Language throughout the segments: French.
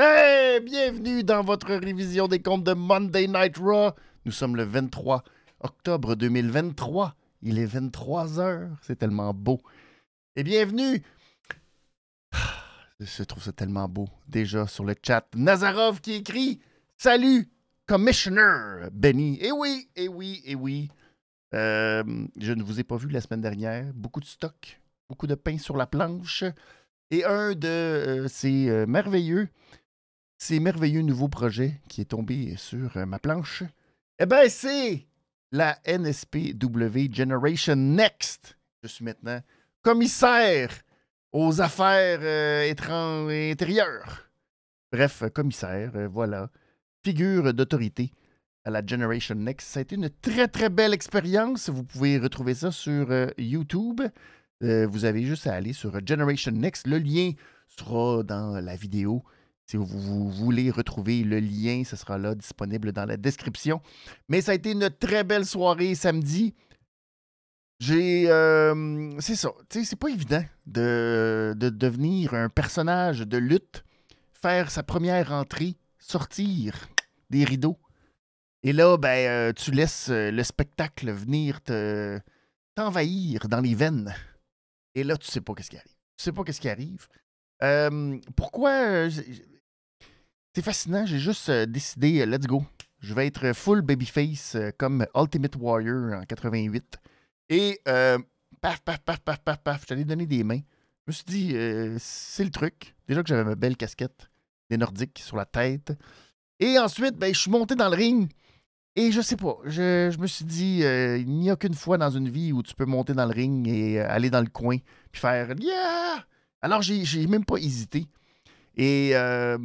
Hey, bienvenue dans votre révision des comptes de Monday Night Raw. Nous sommes le 23 octobre 2023. Il est 23 heures. C'est tellement beau. Et bienvenue. Je trouve ça tellement beau. Déjà sur le chat, Nazarov qui écrit Salut, Commissioner Benny. Eh oui, eh oui, eh oui. Euh, je ne vous ai pas vu la semaine dernière. Beaucoup de stock, beaucoup de pain sur la planche. Et un de euh, ces euh, merveilleux ces merveilleux nouveaux projets qui est tombé sur euh, ma planche, eh bien, c'est la NSPW Generation Next. Je suis maintenant commissaire aux affaires euh, intérieures. Bref, commissaire, euh, voilà. Figure d'autorité à la Generation Next. Ça a été une très, très belle expérience. Vous pouvez retrouver ça sur YouTube. vous avez juste à aller sur Generation Next. Le lien sera dans la vidéo si vous, voulez retrouver le lien, ce sera là disponible dans la description. Mais ça a été une très belle soirée samedi. J'ai. Euh, c'est ça. C'est pas évident de, devenir un personnage de lutte, faire sa première entrée, sortir des rideaux. Et là, ben, euh, tu laisses euh, le spectacle venir te t'envahir dans les veines. Et là, tu sais pas qu'est-ce qui arrive. Tu sais pas qu'est-ce qui arrive. pourquoi c'est fascinant. J'ai juste euh, décidé, euh, let's go. Je vais être full babyface euh, comme Ultimate Warrior en 88. Et paf, paf, paf, paf, paf, paf. J'allais donner des mains. Je me suis dit, c'est le truc. Déjà que j'avais ma belle casquette des Nordiques sur la tête. Et ensuite, ben, je suis monté dans le ring. Et je sais pas, je, je me suis dit, il n'y a qu'une fois dans une vie où tu peux monter dans le ring et aller dans le coin puis faire Yeah! Alors, j'ai même pas hésité. Et euh,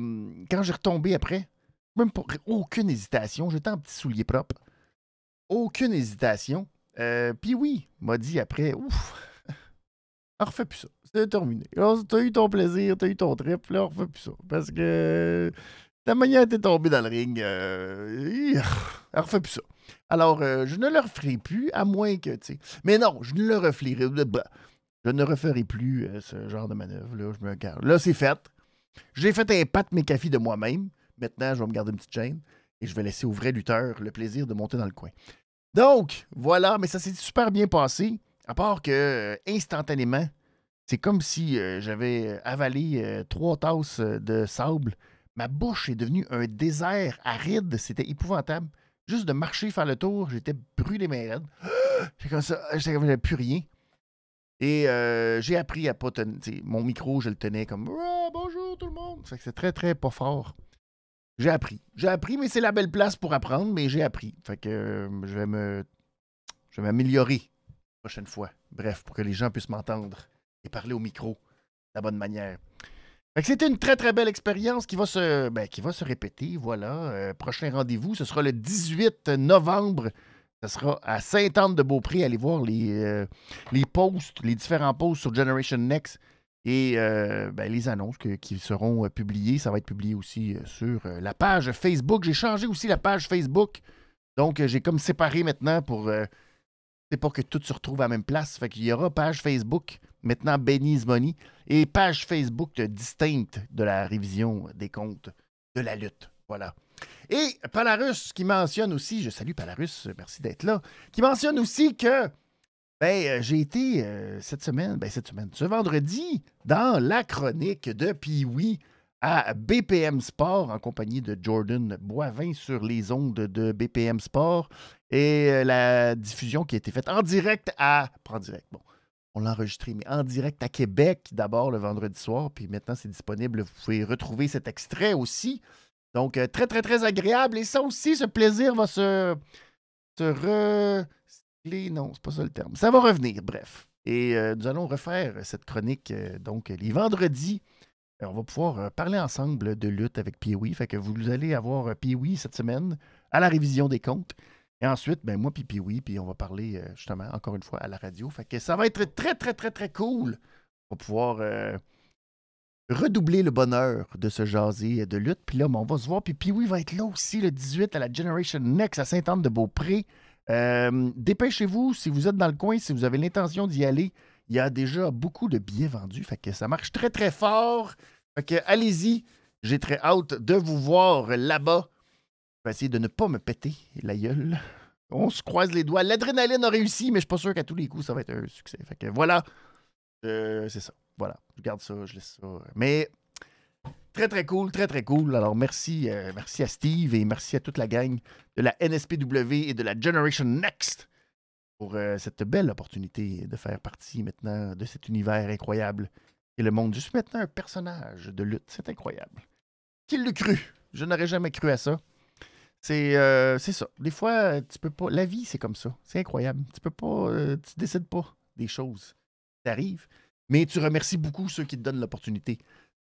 quand j'ai retombé après, même pas aucune hésitation, j'étais en petit soulier propre. Aucune hésitation. Euh, puis oui, m'a dit après, ouf, on refait plus ça. C'est terminé. T'as eu ton plaisir, t'as eu ton trip, là, on refait plus ça. Parce que ta manière t'es tombé dans le ring, euh, on refait plus ça. Alors, euh, je ne le referai plus, à moins que, tu sais. Mais non, je ne le referai. Je ne referai plus ce genre de manœuvre. Là, je me garde. Là, c'est fait. J'ai fait un pat cafés de moi-même. Maintenant, je vais me garder une petite chaîne et je vais laisser au vrai lutteur le plaisir de monter dans le coin. Donc, voilà, mais ça s'est super bien passé, à part que euh, instantanément, c'est comme si euh, j'avais avalé euh, trois tasses de sable. Ma bouche est devenue un désert aride. C'était épouvantable. Juste de marcher, faire le tour, j'étais brûlé mes raides. J'ai comme ça, j'avais plus rien. Et j'ai appris à pas tenir. Mon micro, je le tenais comme tout le monde. C'est très, très pas fort. J'ai appris. J'ai appris, mais c'est la belle place pour apprendre, mais j'ai appris. Fait que je vais me. Je vais m'améliorer la prochaine fois. Bref, pour que les gens puissent m'entendre et parler au micro de la bonne manière. Fait que c'était une très très belle expérience qui va se, ben, qui va se répéter. Voilà. prochain rendez-vous, ce sera le 18 novembre ça sera à Sainte-Anne-de-Beaupré. Allez voir les, euh, les posts, les différents posts sur Generation Next et euh, ben, les annonces qui seront euh, publiées. Ça va être publié aussi sur la page Facebook. J'ai changé aussi la page Facebook. Donc, j'ai comme séparé maintenant pour. c'est pas que tout se retrouve à la même place. Fait qu'il y aura page Facebook, maintenant Benny's Money, et page Facebook distincte de la révision des comptes de la lutte. Voilà. Et Palarus qui mentionne aussi, je salue Palarus, merci d'être là, qui mentionne aussi que ben, euh, j'ai été euh, cette semaine, ben, cette semaine, ce vendredi, dans la chronique de Pee-Wee à BPM Sport en compagnie de Jordan Boivin sur les ondes de BPM Sport et euh, la diffusion qui a été faite en direct à. En direct, bon. On l'a enregistré, mais en direct à Québec d'abord le vendredi soir, puis maintenant c'est disponible. Vous pouvez retrouver cet extrait aussi donc, très, très, très agréable. Et ça aussi, ce plaisir va se, se Non, c'est pas ça le terme. Ça va revenir, bref. Et euh, nous allons refaire cette chronique, euh, donc, les vendredis. on va pouvoir parler ensemble de lutte avec Pee-Wee. Fait que vous allez avoir Pee-Wee cette semaine à la révision des comptes. Et ensuite, ben, moi puis Pee-Wee, puis on va parler justement, encore une fois, à la radio. Fait que ça va être très, très, très, très cool. On va pouvoir redoubler le bonheur de ce jaser de lutte. Puis là, on va se voir. Puis Pee-Wee va être là aussi le 18 à la Generation Next à Sainte-Anne-de-Beaupré. Euh, dépêchez-vous si vous êtes dans le coin, si vous avez l'intention d'y aller. Il y a déjà beaucoup de billets vendus. Fait que ça marche très, très fort. Fait que allez-y. J'ai très hâte de vous voir là-bas. Je vais essayer de ne pas me péter la gueule. On se croise les doigts. L'adrénaline a réussi, mais je suis pas sûr qu'à tous les coups, ça va être un succès. Fait que voilà. Euh, c'est ça. Voilà. Je garde ça, je laisse ça. Mais très, très cool, très, très cool. Alors, merci, euh, merci à Steve et merci à toute la gang de la NSPW et de la Generation Next pour euh, cette belle opportunité de faire partie maintenant de cet univers incroyable et le monde. Je suis maintenant un personnage de lutte. C'est incroyable. Qui le cru? Je n'aurais jamais cru à ça. C'est euh, ça. Des fois, tu peux pas. La vie, c'est comme ça. C'est incroyable. Tu peux pas. tu décides pas des choses. Ça arrive. Mais tu remercies beaucoup ceux qui te donnent l'opportunité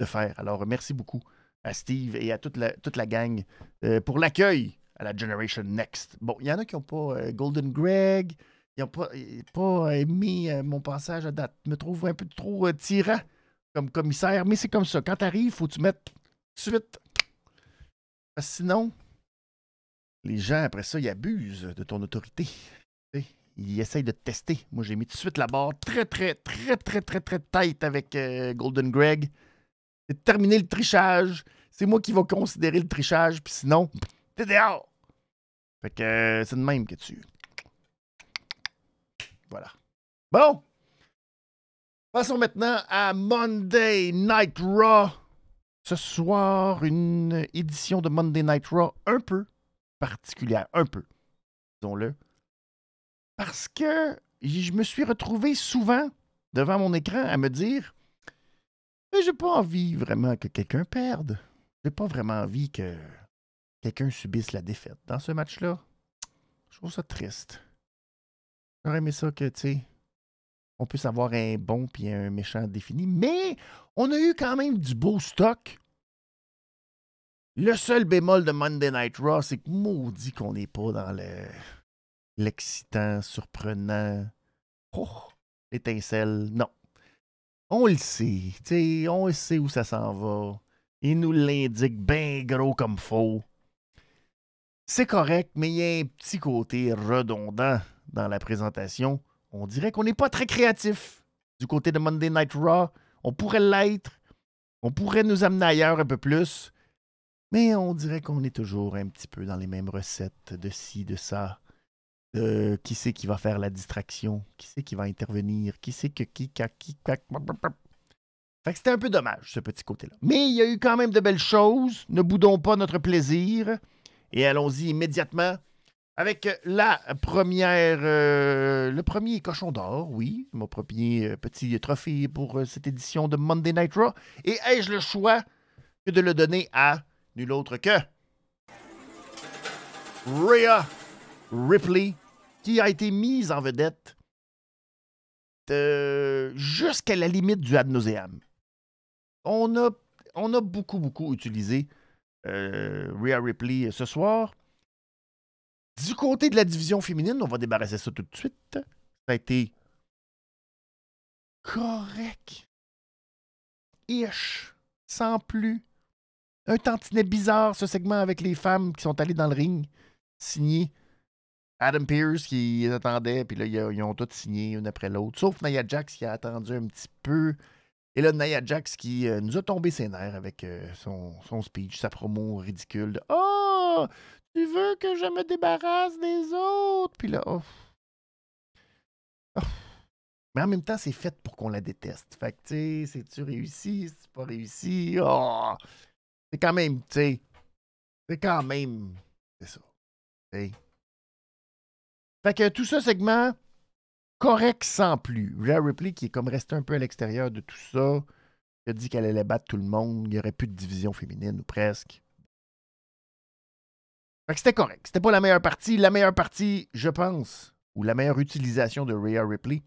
faire. Alors, merci beaucoup à Steve et à toute la, toute la gang euh, pour l'accueil à la Generation Next. Bon, il y en a qui n'ont pas euh, Golden Greg. Ils n'ont pas, pas aimé euh, mon passage à date. Me trouve un peu trop tirant comme commissaire. Mais c'est comme ça. Quand tu arrives, faut que tu mettes tout de suite. Parce que sinon, les gens, après ça, ils abusent de ton autorité. Ils essayent de te tester. Moi, j'ai mis tout de suite la barre très, très, très, très, très, très tight avec Golden Greg. C'est de terminer le trichage. C'est moi qui vais considérer le trichage. Puis sinon, t'es dehors. Fait que euh, c'est de même que tu. Voilà. Bon. Passons maintenant à Monday Night Raw. Ce soir, une édition de Monday Night Raw un peu particulière. Un peu. Disons-le. Parce que je me suis retrouvé souvent devant mon écran à me dire Mais j'ai pas envie vraiment que quelqu'un perde. J'ai pas vraiment envie que quelqu'un subisse la défaite dans ce match-là. Je trouve ça triste. J'aurais aimé ça que, tu sais, on puisse avoir un bon puis un méchant défini, mais on a eu quand même du beau stock. Le seul bémol de Monday Night Raw, c'est que maudit qu'on n'est pas dans le l'excitant, surprenant. Oh, l'étincelle, non. On le sait, on sait où ça s'en va. Il nous l'indique bien gros comme faux. C'est correct, mais il y a un petit côté redondant dans la présentation. On dirait qu'on n'est pas très créatif du côté de Monday Night Raw. On pourrait l'être. On pourrait nous amener ailleurs un peu plus. Mais on dirait qu'on est toujours un petit peu dans les mêmes recettes de ci, de ça. De qui c'est qui va faire la distraction? Qui c'est qui va intervenir? Qui c'est que qui, qui, qui, Fait que c'était un peu dommage, ce petit côté-là. Mais il y a eu quand même de belles choses. Ne boudons pas notre plaisir. Et allons-y immédiatement avec la première, euh, le premier cochon d'or, oui, mon premier euh, petit trophée pour euh, cette édition de Monday Night Raw. Et ai-je le choix que de le donner à nul autre que Rhea Ripley, qui a été mise en vedette euh, jusqu'à la limite du ad nauseam. On a, beaucoup, beaucoup utilisé euh, Rhea Ripley ce soir. Du côté de la division féminine, on va débarrasser ça tout de suite. Ça a été correct. Ish. Sans plus. Un tantinet bizarre, ce segment avec les femmes qui sont allées dans le ring, signé Adam Pierce qui attendait, puis là, ils, ont toutes signé une après l'autre, sauf Nia Jax qui a attendu un petit peu. Et là, Nia Jax qui euh, nous a tombé ses nerfs avec euh, son, speech, sa promo ridicule de Oh, tu veux que je me débarrasse des autres? Puis là, oh. Oh. Mais en même temps, c'est fait pour qu'on la déteste. Fait que, tu sais, c'est-tu réussi? C'est pas réussi? Oh! C'est quand même, tu sais, c'est quand même, c'est ça. Fait que tout ce segment, correct sans plus. Rhea Ripley, qui est comme resté un peu à l'extérieur de tout ça, a dit qu'elle allait battre tout le monde, il n'y aurait plus de division féminine, ou presque. Fait que c'était correct. C'était pas la meilleure partie. La meilleure partie, je pense, ou la meilleure utilisation de Rhea Ripley,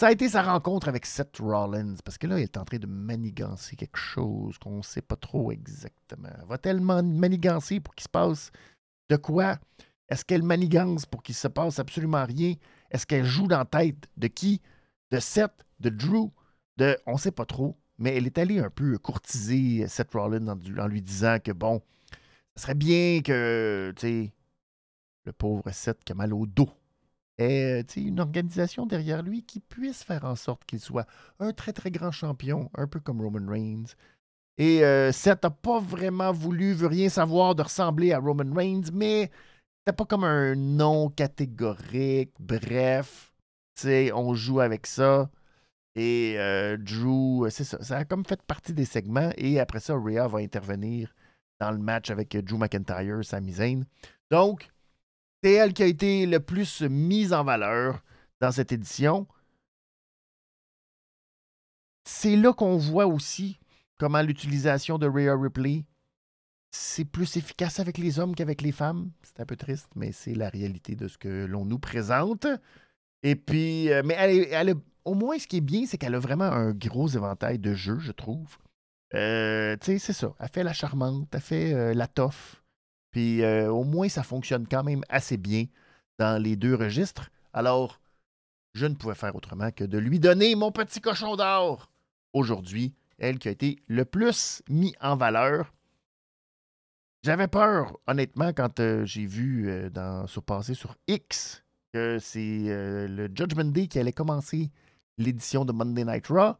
ça a été sa rencontre avec Seth Rollins. Parce que là, il est en train de manigancer quelque chose qu'on ne sait pas trop exactement. Va-t-elle manigancer pour qu'il se passe de quoi? Est-ce qu'elle manigance pour qu'il se passe absolument rien? Est-ce qu'elle joue dans la tête de qui? De Seth? De Drew? De... On sait pas trop. Mais elle est allée un peu courtiser Seth Rollins en, lui disant que, bon, ce serait bien que, tu sais, le pauvre Seth qui a mal au dos ait une organisation derrière lui qui puisse faire en sorte qu'il soit un très, très grand champion, un peu comme Roman Reigns. Et euh, Seth n'a pas vraiment voulu, veut rien savoir de ressembler à Roman Reigns, mais c'était pas comme un nom catégorique. Bref, tu on joue avec ça. Et euh, Drew, c'est ça, ça a comme fait partie des segments. Et après ça, Rhea va intervenir dans le match avec Drew McIntyre, Sami Zayn. Donc, c'est elle qui a été le plus mise en valeur dans cette édition. C'est là qu'on voit aussi comment l'utilisation de Rhea Ripley, c'est plus efficace avec les hommes qu'avec les femmes. C'est un peu triste, mais c'est la réalité de ce que l'on nous présente. Et puis, euh, mais elle, au moins, ce qui est bien, c'est qu'elle a vraiment un gros éventail de jeux, je trouve. Euh, tu sais, c'est ça. Elle fait la charmante, elle fait euh, la toffe. Puis au moins, ça fonctionne quand même assez bien dans les deux registres. Alors, je ne pouvais faire autrement que de lui donner mon petit cochon d'or aujourd'hui elle qui a été le plus mis en valeur. J'avais peur, honnêtement, quand euh, j'ai vu euh, sur passer sur X que c'est euh, le Judgment Day qui allait commencer l'édition de Monday Night Raw,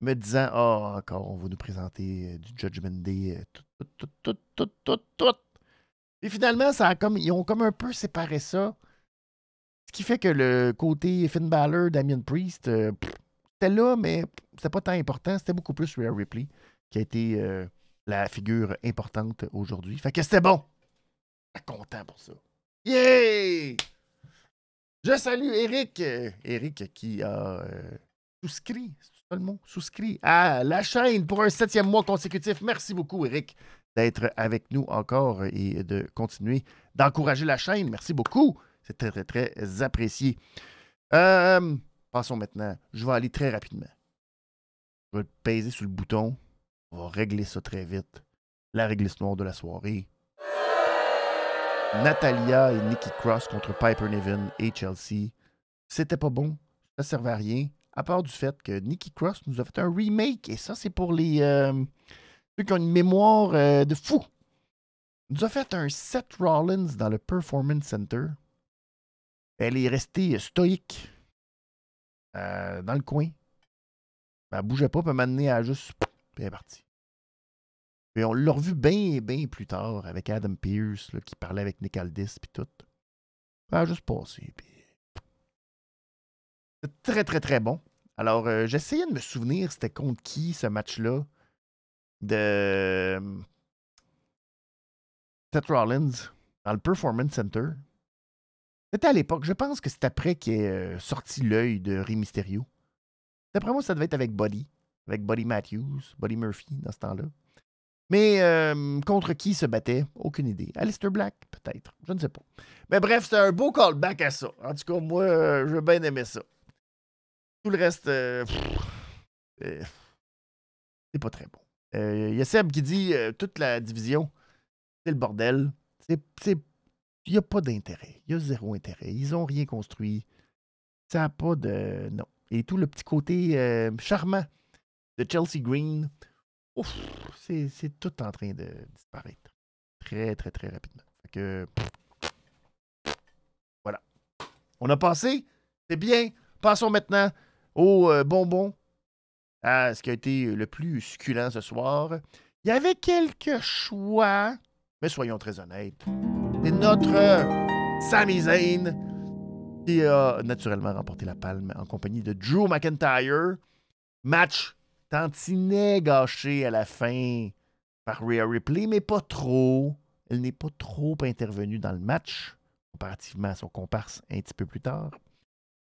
me disant Ah, encore, on va nous présenter du Judgment Day, tout, tout, tout, tout, tout, tout. Et finalement, ça a comme, ils ont comme un peu séparé ça. Ce qui fait que le côté Finn Balor, Damien Priest, c'était là, mais c'était pas tant important. C'était beaucoup plus Rhea Ripley qui a été la figure importante aujourd'hui. Fait que c'était bon. Content pour ça. Yeah! Je salue Eric. Eric qui a euh, souscrit, c'est le mot? Souscrit à la chaîne pour un septième mois consécutif. Merci beaucoup, Eric, d'être avec nous encore et de continuer d'encourager la chaîne. Merci beaucoup. C'est très, très, très apprécié. Euh, Passons maintenant. Je vais aller très rapidement. Je vais peser sur le bouton. On va régler ça très vite. La réglisse de la soirée. Natalia et Nikki Cross contre Piper Niven et Chelsea. C'était pas bon. Ça servait à rien. À part du fait que Nikki Cross nous a fait un remake. Et ça, c'est pour les euh, ceux qui ont une mémoire euh, de fou. nous a fait un Seth Rollins dans le Performance Center. Elle est restée stoïque euh, dans le coin. Elle bougeait pas, puis m'amener à juste. Puis on l'a revu bien, bien plus tard avec Adam Pierce qui parlait avec Nick Aldis puis tout. Juste passé. Puis... C'est très, très, très bon. Alors, euh, j'essayais de me souvenir c'était contre qui ce match-là de euh, Seth Rollins dans le Performance Center. C'était à l'époque. Je pense que c'est après ait euh, sorti l'œil de Rey Mysterio. D'après moi, ça devait être avec Buddy. Avec Buddy Matthews, Buddy Murphy dans ce temps-là. Mais euh, contre qui se battait? Aucune idée. Alistair Black, peut-être. Je ne sais pas. Mais bref, c'est un beau callback à ça. En tout cas, moi, euh, je bien aimer ça. Tout le reste, c'est pas très bon. Il y a Seb qui dit toute la division, c'est le bordel. Il n'y a pas d'intérêt. Il y a zéro intérêt. Ils n'ont rien construit. Ça n'a pas de. Non. Et tout le petit côté euh, charmant de Chelsea Green, c'est tout en train de disparaître. Très, très, très rapidement. que. Voilà. On a passé. C'est bien. Passons maintenant au euh, bonbon. À ce qui a été le plus succulent ce soir. Il y avait quelques choix, mais soyons très honnêtes. C'est notre euh, Sami Zayn qui a naturellement remporté la palme en compagnie de Drew McIntyre. Match tantinet gâché à la fin par Rhea Ripley, mais pas trop. Elle n'est pas trop intervenue dans le match, comparativement à son comparse un petit peu plus tard.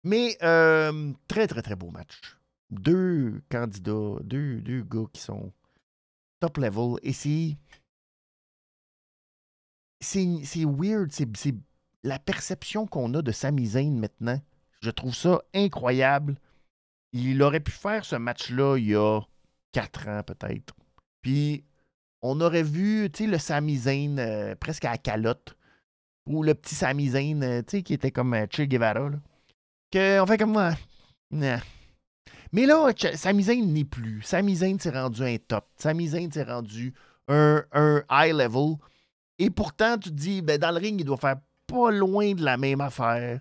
Mais euh, très, très, très beau match. Deux candidats, deux, deux gars qui sont top level. Et c'est c'est weird. C'est la perception qu'on a de Sami Zayn maintenant. Je trouve ça incroyable. Il aurait pu faire ce match-là il y a quatre ans, peut-être. Puis, on aurait vu, le Sami Zayn euh, presque à la calotte. Ou le petit Sami Zayn, euh, qui était comme euh, Che Guevara. Que, on fait comme moi. Mais là, Sami n'est plus. Sami Zayn s'est rendu un top. Sami Zayn s'est rendu un, un high level. Et pourtant, tu te dis, ben, dans le ring, il doit faire pas loin de la même affaire.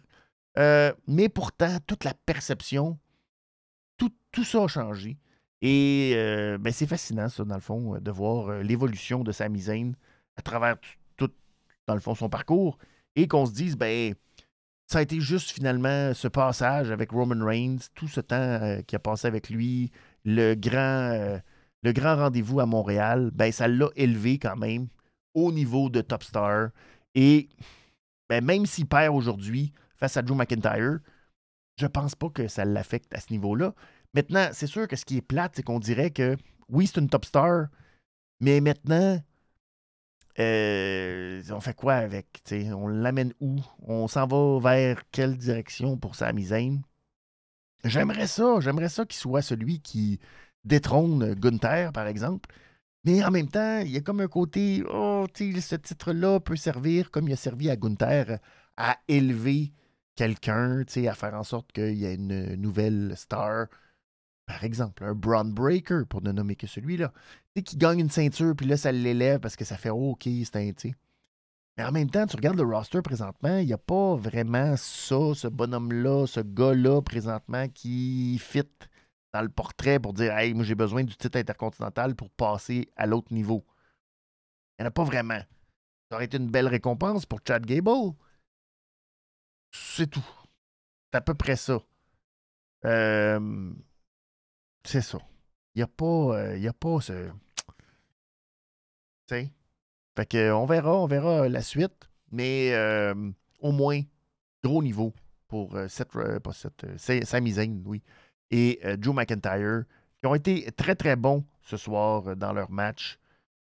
Mais pourtant, toute la perception, tout, tout ça a changé. Et euh, ben, c'est fascinant, ça, dans le fond, de voir l'évolution de Sami Zayn à travers tout, dans le fond, son parcours. Et qu'on se dise, ben, ça a été juste finalement ce passage avec Roman Reigns, tout ce temps qui a passé avec lui, le grand, le grand rendez-vous à Montréal, ben, ça l'a élevé quand même au niveau de Top Star. Et ben, même s'il perd aujourd'hui face à Joe McIntyre, je pense pas que ça l'affecte à ce niveau-là. Maintenant, c'est sûr que ce qui est plate, c'est qu'on dirait que oui, c'est une top star, mais maintenant, euh, on fait quoi avec? On l'amène où? On s'en va vers quelle direction pour sa Zayn? J'aimerais ça, j'aimerais ça qu'il soit celui qui détrône Gunther, par exemple. Mais en même temps, il y a comme un côté, oh, ce titre-là peut servir, comme il a servi à Gunther, à élever quelqu'un, à faire en sorte qu'il y ait une nouvelle star. Par exemple, un Braun Breaker, pour ne nommer que celui-là. Tu qui gagne une ceinture, puis là, ça l'élève parce que ça fait OK, c'est un, Mais en même temps, tu regardes le roster présentement, il n'y a pas vraiment ça, ce bonhomme-là, ce gars-là présentement qui fit dans le portrait pour dire Hey, moi j'ai besoin du titre intercontinental pour passer à l'autre niveau. Il n'y en a pas vraiment. Ça aurait été une belle récompense pour Chad Gable. C'est tout. C'est à peu près ça. Euh, c'est ça. Il n'y a pas. Euh, il a pas ce. Fait que on verra, on verra la suite. Mais euh, au moins, gros niveau pour cette, pas cette, Zayn, oui et euh, Joe McIntyre, qui ont été très, très bons ce soir euh, dans leur match.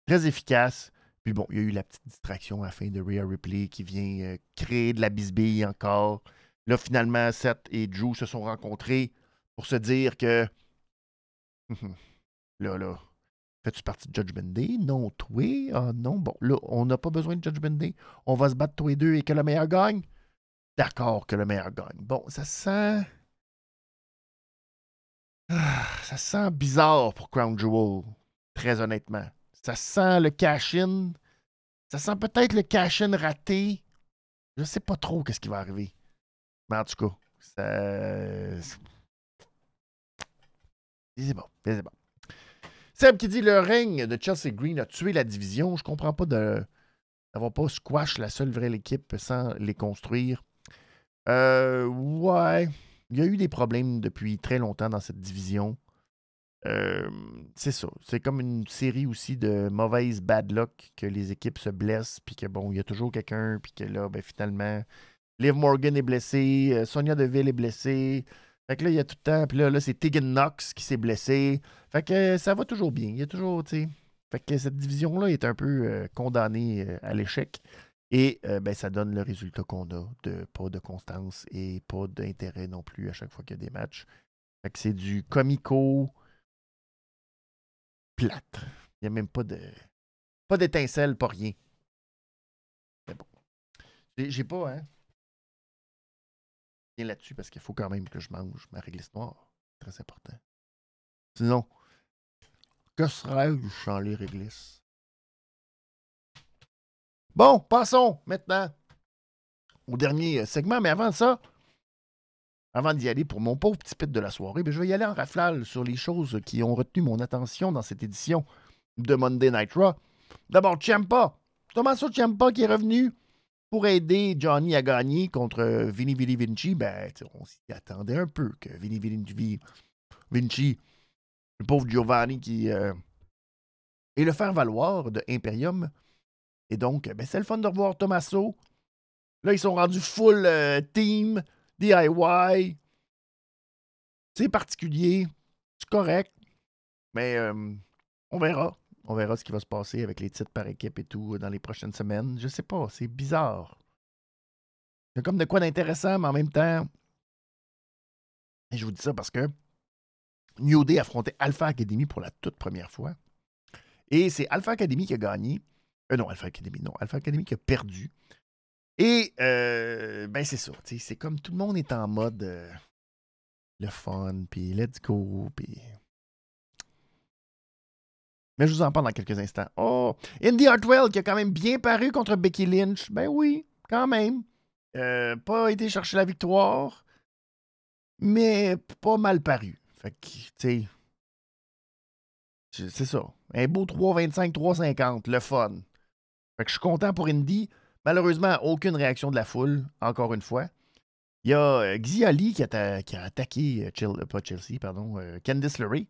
Très efficaces. Puis bon, il y a eu la petite distraction à la fin de Rhea Ripley qui vient euh, créer de la bisbille encore. Là, finalement, Seth et Drew se sont rencontrés pour se dire que. là, là. Fais-tu partie de Judgment Day? Non, toi? Ah non, bon, là, on n'a pas besoin de Judgment Day. On va se battre tous les deux et que le meilleur gagne? D'accord que le meilleur gagne. Bon, ça sent. Ça sent bizarre pour Crown Jewel, très honnêtement. Ça sent le cash-in. Ça sent peut-être le cash-in raté. Je sais pas trop qu'est-ce qui va arriver. Mais en tout cas, ça... C'est bon, c'est bon. Seb qui dit le règne de Chelsea Green a tué la division. Je comprends pas de d'avoir pas squash la seule vraie équipe sans les construire. Euh, ouais il y a eu des problèmes depuis très longtemps dans cette division. Euh, c'est ça. C'est comme une série aussi de mauvaises bad luck que les équipes se blessent, puis que bon, il y a toujours quelqu'un, puis que là, ben, finalement, Liv Morgan est blessé, euh, Sonia Deville est blessée. Fait que là, il y a tout le temps, puis là, là c'est Tegan Knox qui s'est blessé. Fait que ça va toujours bien. Il y a toujours, tu sais. Fait que cette division-là est un peu euh, condamnée à l'échec. Et euh, ben, ça donne le résultat qu'on a de pas de constance et pas d'intérêt non plus à chaque fois qu'il y a des matchs. Fait que c'est du comico Il n'y a même pas de. Pas d'étincelle, pas rien. Mais bon. J'ai pas, hein. Bien là-dessus parce qu'il faut quand même que je mange ma réglisse noire. Très important. Sinon, que serais-je sans les réglisses? Bon, passons maintenant au dernier euh, segment. Mais avant ça, avant d'y aller pour mon pauvre petit pit de la soirée, ben, je vais y aller en raflale sur les choses qui ont retenu mon attention dans cette édition de Monday Night Raw. D'abord, Ciampa. Tommaso Ciampa qui est revenu pour aider Johnny à gagner contre Vinny Vinny Vinci. Ben, on s'y attendait un peu que Vinny Vinny Vinci, le pauvre Giovanni qui euh, est le faire-valoir de Imperium, et donc, ben, c'est le fun de revoir Tommaso. Là, ils sont rendus full euh, team, DIY. C'est particulier. C'est correct. Mais euh, on verra. On verra ce qui va se passer avec les titres par équipe et tout dans les prochaines semaines. Je sais pas. C'est bizarre. C'est comme de quoi d'intéressant, mais en même temps. Et je vous dis ça parce que New Day affrontait Alpha Academy pour la toute première fois. Et c'est Alpha Academy qui a gagné. Euh, non, Alpha Academy, non. Alpha Academy qui a perdu. Et, euh, ben, c'est ça. C'est comme tout le monde est en mode euh, le fun, puis let's go, puis. Mais je vous en parle dans quelques instants. Oh, Indy Hartwell qui a quand même bien paru contre Becky Lynch. Ben oui, quand même. pas été chercher la victoire, mais pas mal paru. Fait que, tu sais, C'est ça. Un beau 3,25, 3,50. Le fun. Fait que je suis content pour Indy. Malheureusement, aucune réaction de la foule, encore une fois. Il y a euh, Xiali qui a, qui a attaqué, euh, pas Chelsea, pardon, Candice LeRae.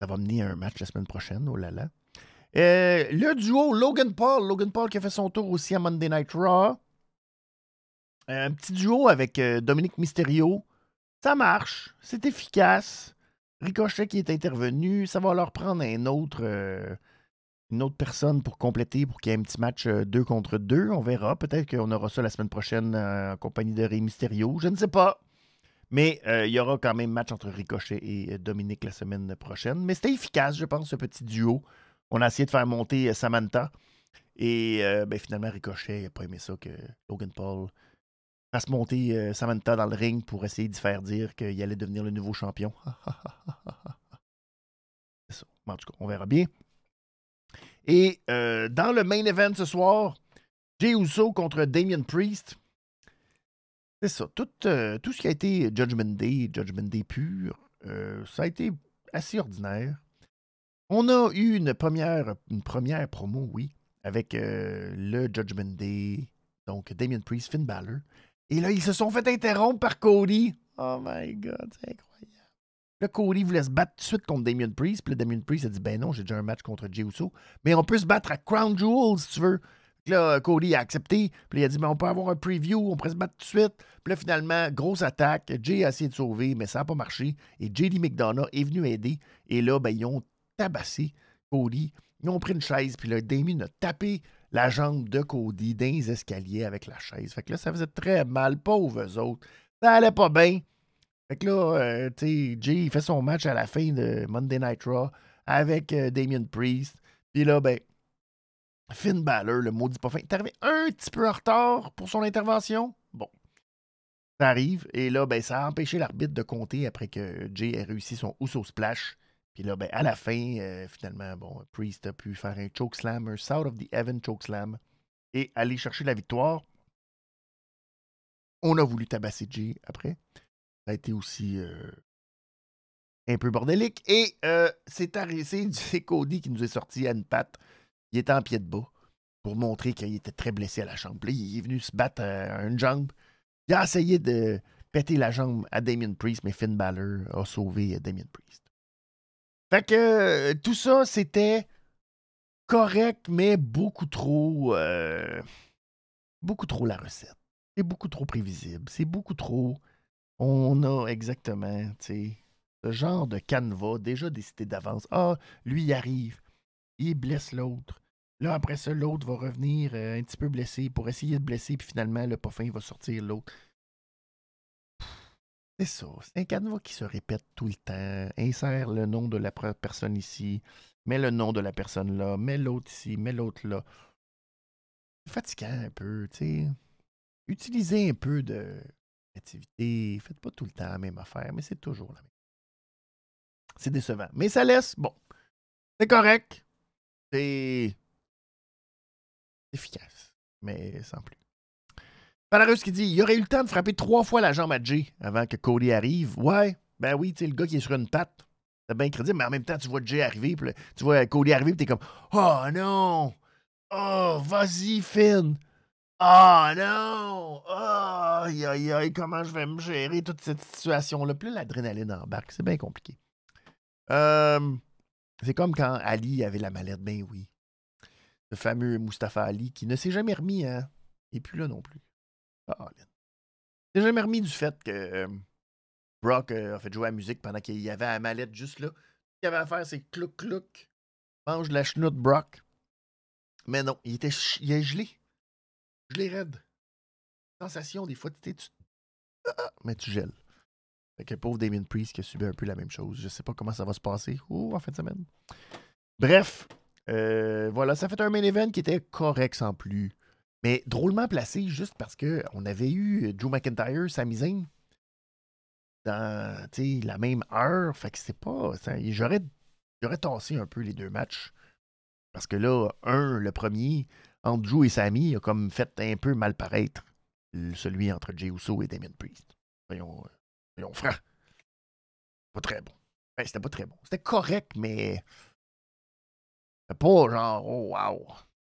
Ça va mener à un match la semaine prochaine, oh là là. le duo Logan Paul. Logan Paul qui a fait son tour aussi à Monday Night Raw. Un petit duo avec Dominique Mysterio. Ça marche. C'est efficace. Ricochet qui est intervenu. Ça va leur prendre un autre, euh, une autre personne pour compléter, pour qu'il y ait un petit match 2 euh, contre 2. On verra. Peut-être qu'on aura ça la semaine prochaine euh, en compagnie de Rey Mysterio. Je ne sais pas. Mais il y aura quand même match entre Ricochet et Dominique la semaine prochaine. Mais c'était efficace, je pense, ce petit duo. On a essayé de faire monter Samantha. Et ben, finalement, Ricochet n'a pas aimé ça que Logan Paul fasse monter Samantha dans le ring pour essayer de faire dire qu'il allait devenir le nouveau champion. C'est ça. En tout cas, on verra bien. Et dans le main event ce soir, Jay Uso contre Damien Priest. C'est ça. Tout, tout, ce qui a été Judgment Day, Judgment Day pur, ça a été assez ordinaire. On a eu une première, une première promo, oui, avec le Judgment Day, donc Damien Priest, Finn Balor. Et là, ils se sont fait interrompre par Cody. Oh my God, c'est incroyable. Là, Cody voulait se battre tout de suite contre Damien Priest. Puis là, Damien Priest a dit Ben non, j'ai déjà un match contre Jey Uso. Mais on peut se battre à Crown Jewel si tu veux. Puis là, Cody a accepté. Puis il a dit Ben on peut avoir un preview, on pourrait se battre tout de suite. Puis là, finalement, grosse attaque. Jay a essayé de sauver, mais ça n'a pas marché. Et JD McDonough est venu aider. Et là, ben, ils ont tabassé Cody. Ils ont pris une chaise. Puis là, Damien a tapé la jambe de Cody dans les escaliers avec la chaise. Fait que là, ça faisait très mal, pauvres autres. Ça allait pas bien. Fait que là, euh, tu sais, Jay, il fait son match à la fin de Monday Night Raw avec euh, Damien Priest. Puis là, ben, Finn Balor, le maudit pas fin, est arrivé un petit peu en retard pour son intervention? Bon, ça arrive. Et là, ben, ça a empêché l'arbitre de compter après que Jay ait réussi son Uso Splash. Puis là, ben, à la fin, euh, finalement, bon, Priest a pu faire un chokeslam, un South of the Heaven chokeslam et aller chercher la victoire. On a voulu tabasser Jay après. A été aussi un peu bordélique. Et euh, c'est c'est Cody qui nous est sorti à une patte. Il était en pied de bas pour montrer qu'il était très blessé à la jambe. Il est venu se battre à une jambe. Il a essayé de péter la jambe à Damien Priest, mais Finn Balor a sauvé Damien Priest. Fait que tout ça, c'était correct, mais beaucoup trop. Beaucoup trop la recette. C'est beaucoup trop prévisible. C'est beaucoup trop. On a exactement, tu ce genre de canevas déjà décidé d'avance. Ah, lui, il arrive. Il blesse l'autre. Là, après ça, l'autre va revenir euh, un petit peu blessé pour essayer de blesser, puis finalement, le pas fin va sortir l'autre. C'est ça. C'est un canevas qui se répète tout le temps. Insère le nom de la personne ici, mets le nom de la personne là, mets l'autre ici, mets l'autre là. C'est fatigant un peu, tu sais. Utilisez un peu de Faites pas tout le temps la même affaire, mais c'est toujours la même. C'est décevant. Mais ça laisse, bon, c'est correct. C'est efficace, mais sans plus. Palarus qui dit il aurait eu le temps de frapper trois fois la jambe à Jay avant que Cody arrive. Ouais, ben oui, tu sais, le gars qui est sur une patte. C'est bien crédible, mais en même temps, tu vois Jay arriver, tu vois Cody arriver, puis t'es comme Oh non! Oh, vas-y, Finn! Oh non! Oh, aïe, aïe, aïe, comment je vais me gérer toute cette situation-là? Puis l'adrénaline embarque, c'est bien compliqué. Euh, c'est comme quand Ali avait la mallette, ben oui. Le fameux Mustafa Ali qui ne s'est jamais remis, hein? Et plus là non plus. Ah, J'ai jamais remis du fait que euh, Brock euh, a fait jouer la musique pendant qu'il y avait la mallette juste là. Ce qu'il avait à faire, c'est clouc clouc. Mange la chenoute Brock. Mais non, il était il est gelé. Gelé raide. Sensation, des fois, tu, tu ah, mais tu gèles. Fait que pauvre Damien Priest qui a subi un peu la même chose. Je sais pas comment ça va se passer oh, en fin de semaine. Bref, euh, voilà, ça fait un main event qui était correct sans plus. Mais drôlement placé, juste parce qu'on avait eu Joe McIntyre, Sami Zayn, dans la même heure. Fait que c'est pas. J'aurais, j'aurais tassé un peu les deux matchs. Parce que là, un, le premier, entre Joe et Sami, a comme fait un peu mal paraître celui entre Jey Uso et Damien Priest. Soyons, soyons francs. Pas très bon. C'était pas très bon. C'était correct, mais. Pas genre, oh wow.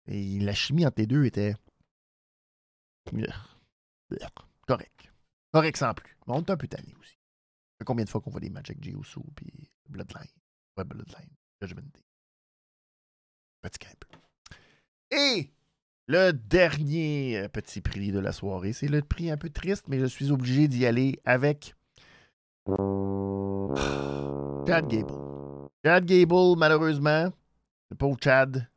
Et la chimie entre les deux était. Correct. Correct sans plus. Mais on est un peu tanné aussi. Combien de fois qu'on voit des matchs avec G.O.S.O. Uso puis Bloodline? Ouais, Bloodline. Judgment Day. Fatigué un. Et le dernier euh, petit prix de la soirée, c'est le prix un peu triste, mais je suis obligé d'y aller avec Chad Gable. Chad Gable, malheureusement, le pauvre Chad,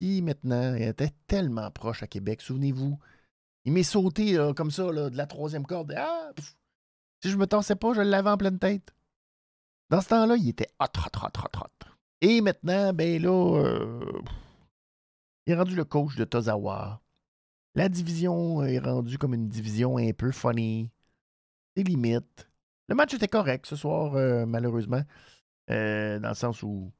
qui maintenant était tellement proche à Québec, souvenez-vous. Il m'est sauté comme ça, de la troisième corde. Ah, si je me tensais pas, je l'avais en pleine tête. Dans ce temps-là, il était hot, hot, hot, hot, hot. Et maintenant, ben là, euh, il est rendu le coach de Tozawa. La division est rendue comme une division un peu funny. Des limites. Le match était correct ce soir, euh, malheureusement, euh, dans le sens où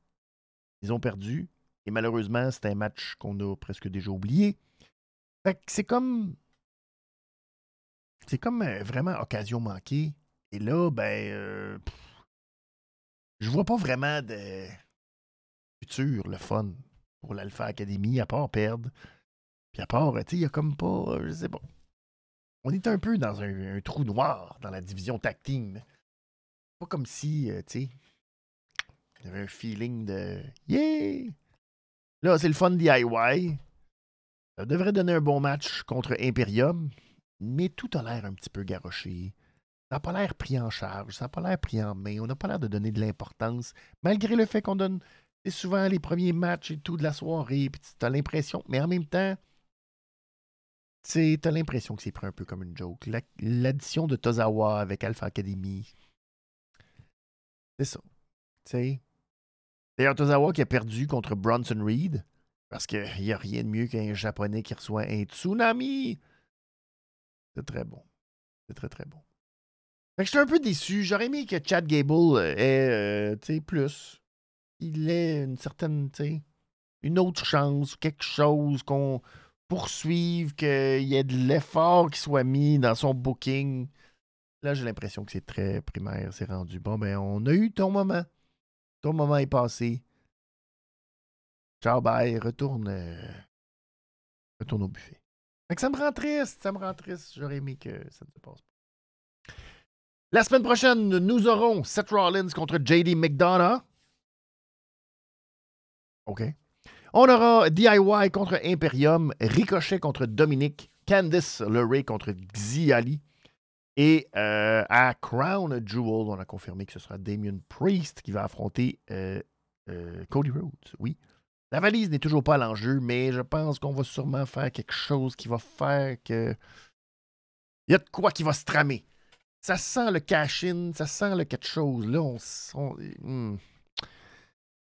ils ont perdu. Et malheureusement, c'est un match qu'on a presque déjà oublié. c'est comme. C'est comme euh, vraiment occasion manquée. Et là, ben. je vois pas vraiment de futur, le fun pour l'Alpha Academy, à part perdre. Puis à part, tu sais, il y a comme pas. Je sais pas on est un peu dans un, trou noir dans la division tag team. Pas comme si, euh, tu sais, il y avait un feeling de Yeah! Là, c'est le fun DIY. Ça devrait donner un bon match contre Imperium, mais tout a l'air un petit peu garoché. Ça n'a pas l'air pris en charge, ça n'a pas l'air pris en main, on n'a pas l'air de donner de l'importance, malgré le fait qu'on donne souvent les premiers matchs et tout de la soirée, puis tu as l'impression, mais en même temps, tu as l'impression que c'est pris un peu comme une joke. L'addition de Tozawa avec Alpha Academy, c'est ça. D'ailleurs, Tozawa qui a perdu contre Bronson Reed, parce qu'il n'y a rien de mieux qu'un Japonais qui reçoit un tsunami. C'est très bon. C'est très, très bon. Fait que j'étais un peu déçu. J'aurais aimé que Chad Gable euh, ait, euh, plus. Il ait une certaine, une autre chance, quelque chose qu'on poursuivre, qu'il y ait de l'effort qui soit mis dans son booking. Là, j'ai l'impression que c'est très primaire, c'est rendu. Bon, ben, on a eu ton moment. Ton moment est passé. Ciao, bye. Retourne, euh, retourne au buffet. Fait que ça me rend triste, ça me rend triste. J'aurais aimé que ça ne se passe pas. La semaine prochaine, nous aurons Seth Rollins contre JD McDonough. OK. On aura DIY contre Imperium, Ricochet contre Dominique, Candice LeRae contre Xiali. Et euh, à Crown Jewel, on a confirmé que ce sera Damien Priest qui va affronter euh, euh, Cody Rhodes. Oui. La valise n'est toujours pas à l'enjeu, mais je pense qu'on va sûrement faire quelque chose qui va faire que. Il y a de quoi qui va se tramer. Ça sent le cash-in, ça sent le quelque chose. Là, on. Hmm.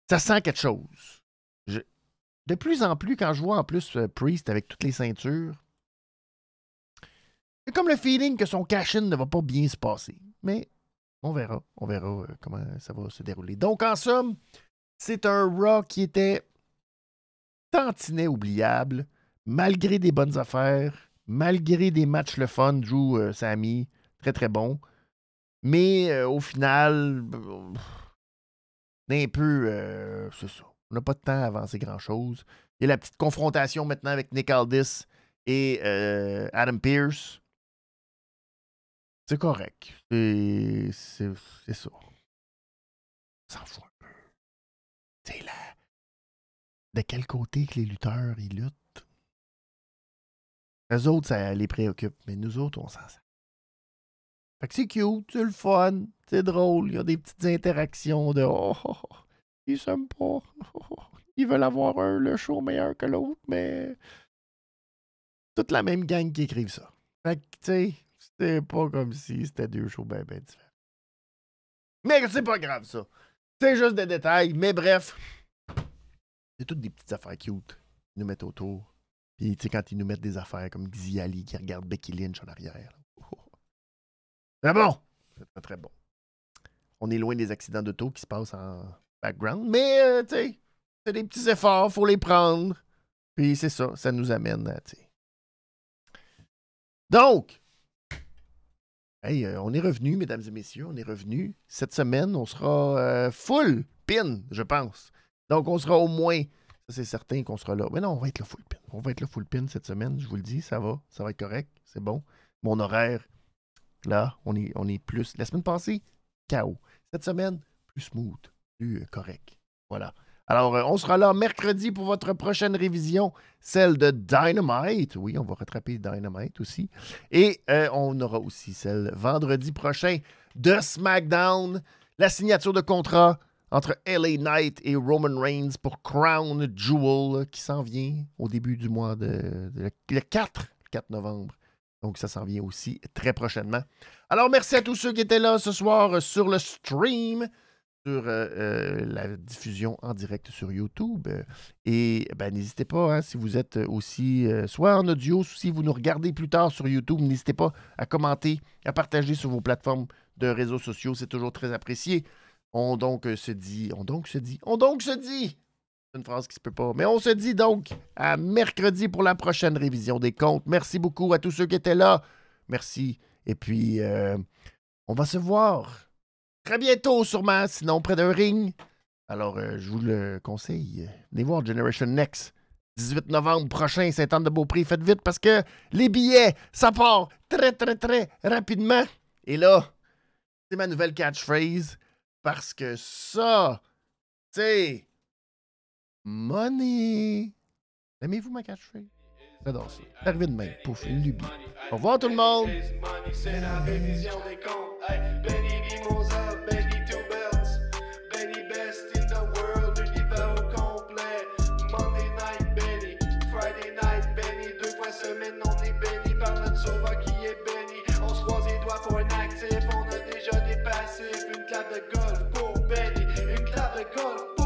Ça sent quelque chose. De plus en plus, quand je vois en plus euh, Priest avec toutes les ceintures, c'est comme le feeling que son cash-in ne va pas bien se passer. Mais on verra. On verra euh, comment ça va se dérouler. Donc, en somme, c'est un Raw qui était tantinet oubliable, malgré des bonnes affaires, malgré des matchs le fun, Drew euh, Sammy, très très bon. Mais au final, un peu, c'est ça. On n'a pas de temps à avancer grand-chose. Il y a la petite confrontation maintenant avec Nick Aldis et euh, Adam Pierce. C'est correct. C'est ça. On s'en fout un peu. C'est là. De quel côté que les lutteurs ils luttent? Les autres, ça les préoccupe, mais nous autres, on s'en sert. Fait que c'est cute, c'est le fun, c'est drôle, il y a des petites interactions de oh, oh, oh. Ils s'aiment pas. Ils veulent avoir un, le show meilleur que l'autre, mais. Toute la même gang qui écrivent ça. Fait que, tu sais, c'était pas comme si c'était deux shows bien, bien différents. Mais c'est pas grave, ça. C'est juste des détails, mais bref. C'est toutes des petites affaires cute. Ils nous mettent autour. Puis, tu sais, quand ils nous mettent des affaires comme Xiali qui regarde Becky Lynch en arrière. C'est bon! C'est très, très bon. On est loin des accidents d'auto qui se passent en background. Mais, euh, tu sais, c'est des petits efforts, faut les prendre. Puis c'est ça, ça nous amène à, tu sais. Donc, Hey, euh, on est revenu, mesdames et messieurs, on est revenu. Cette semaine, on sera euh, full pin, je pense. Donc, on sera au moins, ça c'est certain qu'on sera là. Mais non, on va être le full pin. On va être le full pin cette semaine, je vous le dis, ça va, ça va être correct, c'est bon. Mon horaire, là, on est, on est plus. La semaine passée, chaos. Cette semaine, plus smooth, euh, correct. Voilà. Alors, euh, on sera là mercredi pour votre prochaine révision, celle de Dynamite. Oui, on va rattraper Dynamite aussi. Et euh, on aura aussi celle vendredi prochain de SmackDown, la signature de contrat entre LA Knight et Roman Reigns pour Crown Jewel qui s'en vient au début du mois de, le 4, 4 novembre. Donc ça s'en vient aussi très prochainement. Alors merci à tous ceux qui étaient là ce soir sur le stream, sur euh, euh, la diffusion en direct sur YouTube. Euh, Et ben, n'hésitez pas, hein, si vous êtes aussi soit en audio, si vous nous regardez plus tard sur YouTube, n'hésitez pas à commenter, à partager sur vos plateformes de réseaux sociaux. C'est toujours très apprécié. On donc se dit, on donc se dit, on donc se dit. C'est une phrase qui se peut pas. Mais on se dit donc à mercredi pour la prochaine révision des comptes. Merci beaucoup à tous ceux qui étaient là. Merci. Et puis, on va se voir très bientôt, sûrement, sinon près d'un ring. Alors, euh, je vous le conseille. Venez voir Generation Next. 18 novembre prochain, Saint-Anne-de-Beaupré. Faites vite parce que les billets, ça part très, très, très rapidement. Et là, c'est ma nouvelle catchphrase parce que ça, c'est money. Aimez-vous ma catchphrase? J'adore ça. Arrivé de même. Pouf, une lubie. Au revoir tout le monde. gun.